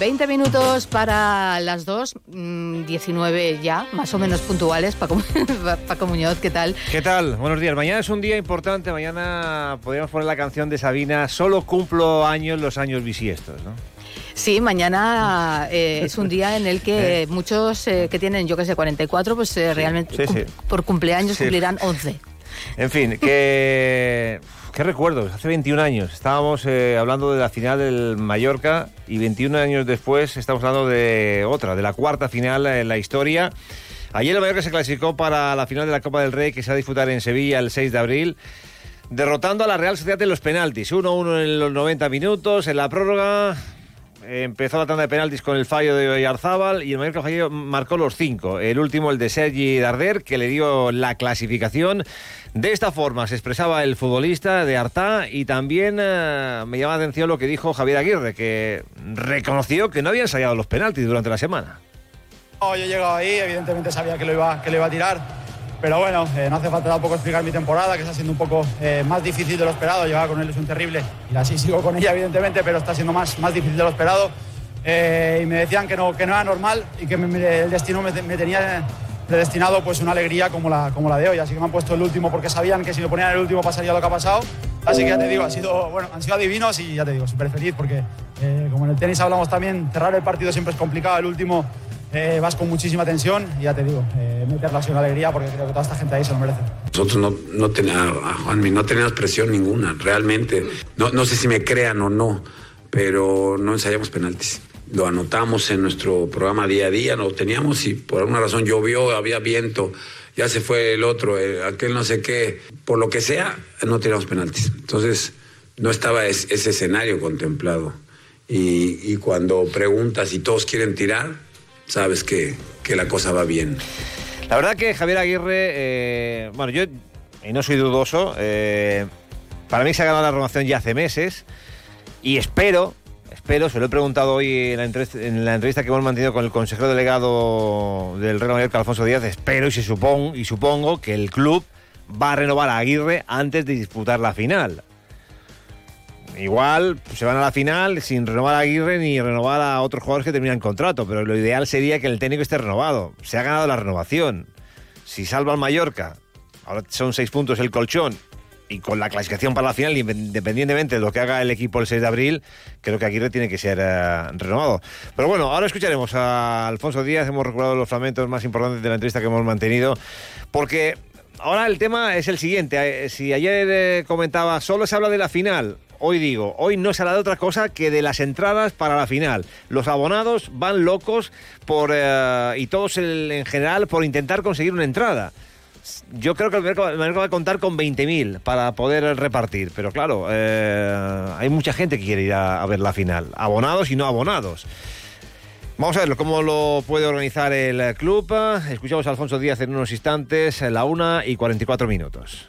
20 minutos para las 2, 19 mm, ya, más o menos puntuales. Paco, Paco Muñoz, ¿qué tal? ¿Qué tal? Buenos días. Mañana es un día importante. Mañana podríamos poner la canción de Sabina, Solo cumplo años los años bisiestos, ¿no? Sí, mañana eh, es un día en el que eh. muchos eh, que tienen, yo que sé, 44, pues realmente por cumpleaños cumplirán 11. En fin, que... ¿Qué recuerdos? Hace 21 años estábamos hablando de la final del Mallorca y 21 años después estamos hablando de otra, de la cuarta final en la historia. Ayer el Mallorca se clasificó para la final de la Copa del Rey que se va a disputar en Sevilla el 6 de abril derrotando a la Real Sociedad en los penaltis. 1-1 en los 90 minutos, en la prórroga empezó la tanda de penaltis con el fallo de Oyarzábal y el Mallorca fallo marcó los cinco. El último, el de Sergi Darder, que le dio la clasificación. De esta forma se expresaba el futbolista de Artá y también eh, me llama la atención lo que dijo Javier Aguirre, que reconoció que no había ensayado los penaltis durante la semana. yo he llegado ahí, evidentemente sabía que lo que lo iba a tirar pero bueno, eh, no hace falta tampoco explicar mi temporada, que está siendo un poco eh, más difícil de lo esperado. Llevaba con él es un terrible y así sigo con ella, evidentemente, pero está siendo más, más difícil de lo esperado. Eh, y me decían que no, que no era normal y que el destino me, tenía predestinado pues una alegría como la, como la de hoy. Así que me han puesto el último porque sabían que si lo ponían el último pasaría lo que ha pasado. Así que ya te digo, ha sido, bueno, han sido adivinos y ya te digo, súper feliz porque como en el tenis hablamos también, cerrar el partido siempre es complicado. El último eh, vas con muchísima tensión y ya te digo, eh, meterla sin alegría porque creo que toda esta gente ahí se lo merece. Nosotros no, no, teníamos, no teníamos presión ninguna, realmente. No, no sé si me crean o no, pero no ensayamos penaltis. Lo anotamos en nuestro programa día a día, lo teníamos y por alguna razón llovió, había viento, ya se fue el otro, aquel no sé qué, por lo que sea, no teníamos penaltis. Entonces, no estaba ese escenario contemplado. Y, y cuando preguntas y todos quieren tirar, sabes que, la cosa va bien. La verdad que Javier Aguirre, eh, bueno, yo, y no soy dudoso, eh, para mí se ha ganado la renovación ya hace meses y espero, espero, se lo he preguntado hoy en la, entrevista, que hemos mantenido con el consejero delegado del Real Madrid, Alfonso Díaz, espero y, se supongo, y supongo que el club va a renovar a Aguirre antes de disputar la final. Igual pues, se van a la final sin renovar a Aguirre ni renovar a otros jugadores que terminan contrato, pero lo ideal sería que el técnico esté renovado. Se ha ganado la renovación. Si salva al Mallorca, ahora son seis puntos el colchón, y con la clasificación para la final, independientemente de lo que haga el equipo el 6 de abril, creo que Aguirre tiene que ser eh, renovado. Pero bueno, ahora escucharemos a Alfonso Díaz, hemos recuperado los fragmentos más importantes de la entrevista que hemos mantenido, porque ahora el tema es el siguiente. Eh, si ayer eh, comentaba, solo se habla de la final, hoy digo, hoy no se habla de otra cosa que de las entradas para la final. Los abonados van locos por, eh, y todos en general por intentar conseguir una entrada. Yo creo que el mercado va a contar con 20.000 para poder repartir, pero claro, eh, hay mucha gente que quiere ir a, ver la final, abonados y no abonados. Vamos a verlo, cómo lo puede organizar el club. Escuchamos a Alfonso Díaz en unos instantes, la una y 44 minutos.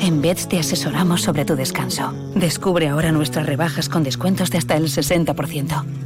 En Beds te asesoramos sobre tu descanso. Descubre ahora nuestras rebajas con descuentos de hasta el 60%.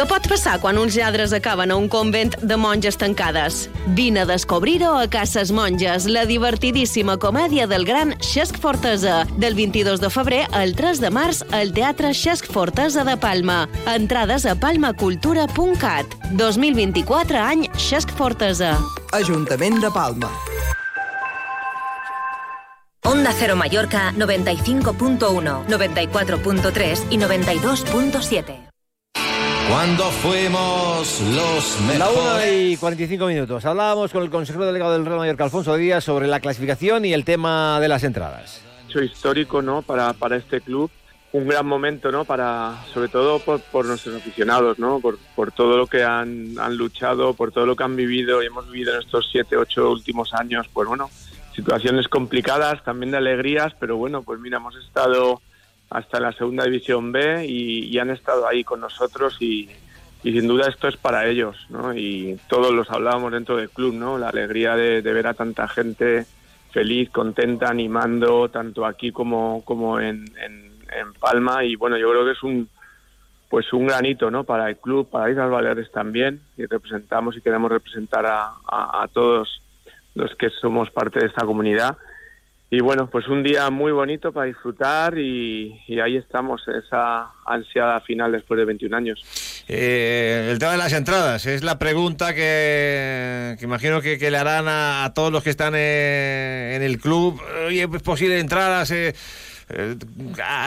Què pot passar quan uns lladres acaben a un convent de monges tancades? Vine a descobrir-ho a Cases Monges, la divertidíssima comèdia del gran Xesc Fortesa, del 22 de febrer al 3 de març al Teatre Xesc Fortesa de Palma. Entrades a palmacultura.cat. 2024 any Xesc Fortesa. Ajuntament de Palma. Onda Cero Mallorca 95.1, 94.3 y 92.7. cuando fuimos los mejores. La 1 y 45 minutos. Hablábamos con el consejero delegado del Real Mallorca, Alfonso Díaz, sobre la clasificación y el tema de las entradas. Hecho histórico, ¿no? Para, para este club. Un gran momento, ¿no? Para, sobre todo por, por nuestros aficionados, ¿no? Por, por todo lo que han, han, luchado, por todo lo que han vivido y hemos vivido en estos siete, ocho últimos años. Pues bueno, situaciones complicadas, también de alegrías, pero bueno, pues mira, hemos estado hasta la segunda división B y, han estado ahí con nosotros y, sin duda esto es para ellos, ¿no? Y todos los hablábamos dentro del club, ¿no? La alegría de, ver a tanta gente feliz, contenta, animando, tanto aquí como, como en, en, Palma y bueno, yo creo que es un pues un granito, ¿no? Para el club, para Islas Baleares también, y representamos y queremos representar a todos los que somos parte de esta comunidad y bueno, pues un día muy bonito para disfrutar y, ahí estamos, esa ansiada final después de 21 años. Eh, el tema de las entradas es la pregunta que, imagino que, le harán a, todos los que están eh, en el club. Oye, ¿es posible entradas? Eh,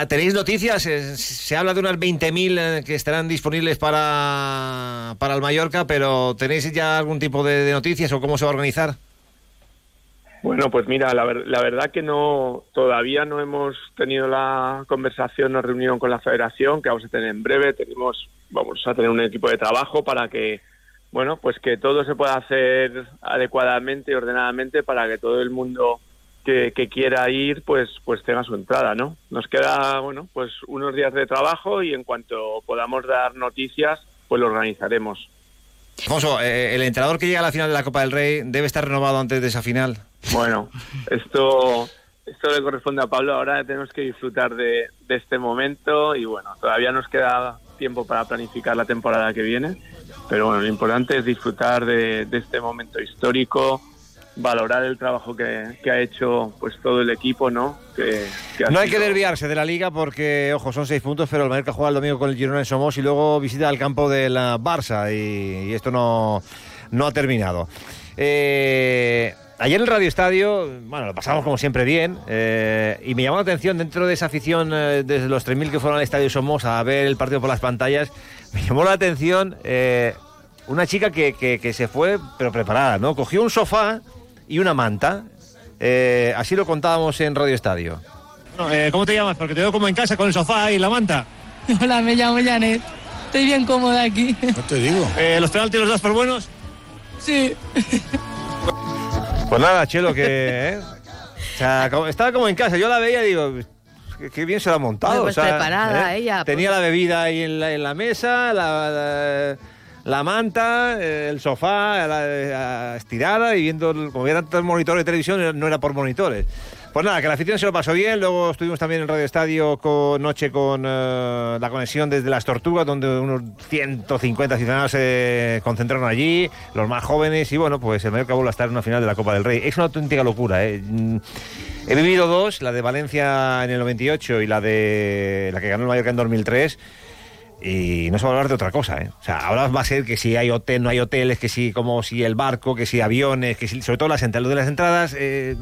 ¿Tenéis noticias? Se habla de unas 20.000 que estarán disponibles para, para el Mallorca, pero ¿tenéis ya algún tipo de, de noticias o cómo se va a organizar? Bueno, pues mira, la, ver, la, verdad que no, todavía no hemos tenido la conversación o reunión con la federación, que vamos a tener en breve. Tenemos, vamos a tener un equipo de trabajo para que, bueno, pues que todo se pueda hacer adecuadamente y ordenadamente para que todo el mundo que, que quiera ir, pues, pues tenga su entrada, ¿no? Nos queda, bueno, pues unos días de trabajo y en cuanto podamos dar noticias, pues lo organizaremos. Eh, el entrenador que llega a la final de la Copa del Rey debe estar renovado antes de esa final. Bueno, esto, esto le corresponde a Pablo. Ahora tenemos que disfrutar de, de, este momento y bueno, todavía nos queda tiempo para planificar la temporada que viene. Pero bueno, lo importante es disfrutar de, de este momento histórico, valorar el trabajo que, que, ha hecho pues todo el equipo, ¿no? Que, que no hay sido... que desviarse de la liga porque, ojo, son seis puntos, pero el Mallorca juega el domingo con el Girona en Somos y luego visita el campo de la Barça y, y esto no, no ha terminado. Eh, Ayer en el Radio Estadio, bueno, lo pasamos como siempre bien, eh, y me llamó la atención dentro de esa afición, eh, desde los 3.000 que fueron al Estadio Somos a ver el partido por las pantallas, me llamó la atención eh, una chica que, que, que, se fue, pero preparada, ¿no? Cogió un sofá y una manta, eh, así lo contábamos en Radio Estadio. Bueno, ¿Cómo te llamas? Porque te veo como en casa con el sofá y la manta. Hola, me llamo Janet. Estoy bien cómoda aquí. No te digo. ¿Los penaltis los das por buenos? Sí. Pues nada, Chelo, que. ¿eh? O sea, como, estaba como en casa. Yo la veía y digo. Qué bien se la ha montado. Pues o sea, preparada ¿eh? ella. Tenía pues... la bebida ahí en la, en la mesa, la, la, la, manta, el sofá, la, estirada y viendo. Como había tantos monitores de televisión, no era por monitores. Pues nada, que la afición se lo pasó bien. Luego estuvimos también en Radio Estadio con noche con uh, la conexión desde Las Tortugas, donde unos 150 ciudadanos se concentraron allí, los más jóvenes. Y bueno, pues el Mallorca vuelve a estar en una final de la Copa del Rey. Es una auténtica locura, ¿eh? He vivido dos, la de Valencia en el 98 y la de la que ganó el Mallorca en 2003 y no se va a hablar de otra cosa, ¿eh? O sea, ahora va a ser que si hay hotel, no hay hoteles, que si como si el barco, que si aviones, que si sobre todo las entradas de las entradas. Eh,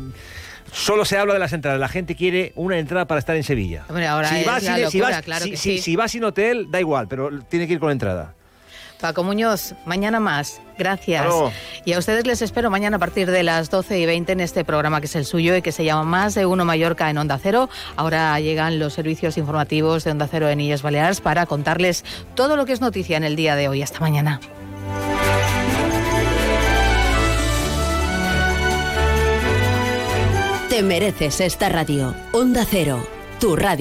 Solo se habla de las entradas. La gente quiere una entrada para estar en Sevilla. Hombre, ahora si, vas, sin, si, claro si, sí. si, vas sin hotel, da igual, pero tiene que ir con entrada. Paco Muñoz, mañana más. Gracias. Hello. Y a ustedes les espero mañana a partir de las 12 y 20 en este programa que es el suyo y que se llama Más de Uno Mallorca en Onda Cero. Ahora llegan los servicios informativos de Onda Cero en Illes Baleares para contarles todo lo que es noticia en el día de hoy. Hasta mañana. Te mereces esta radio. Onda Cero, tu radio.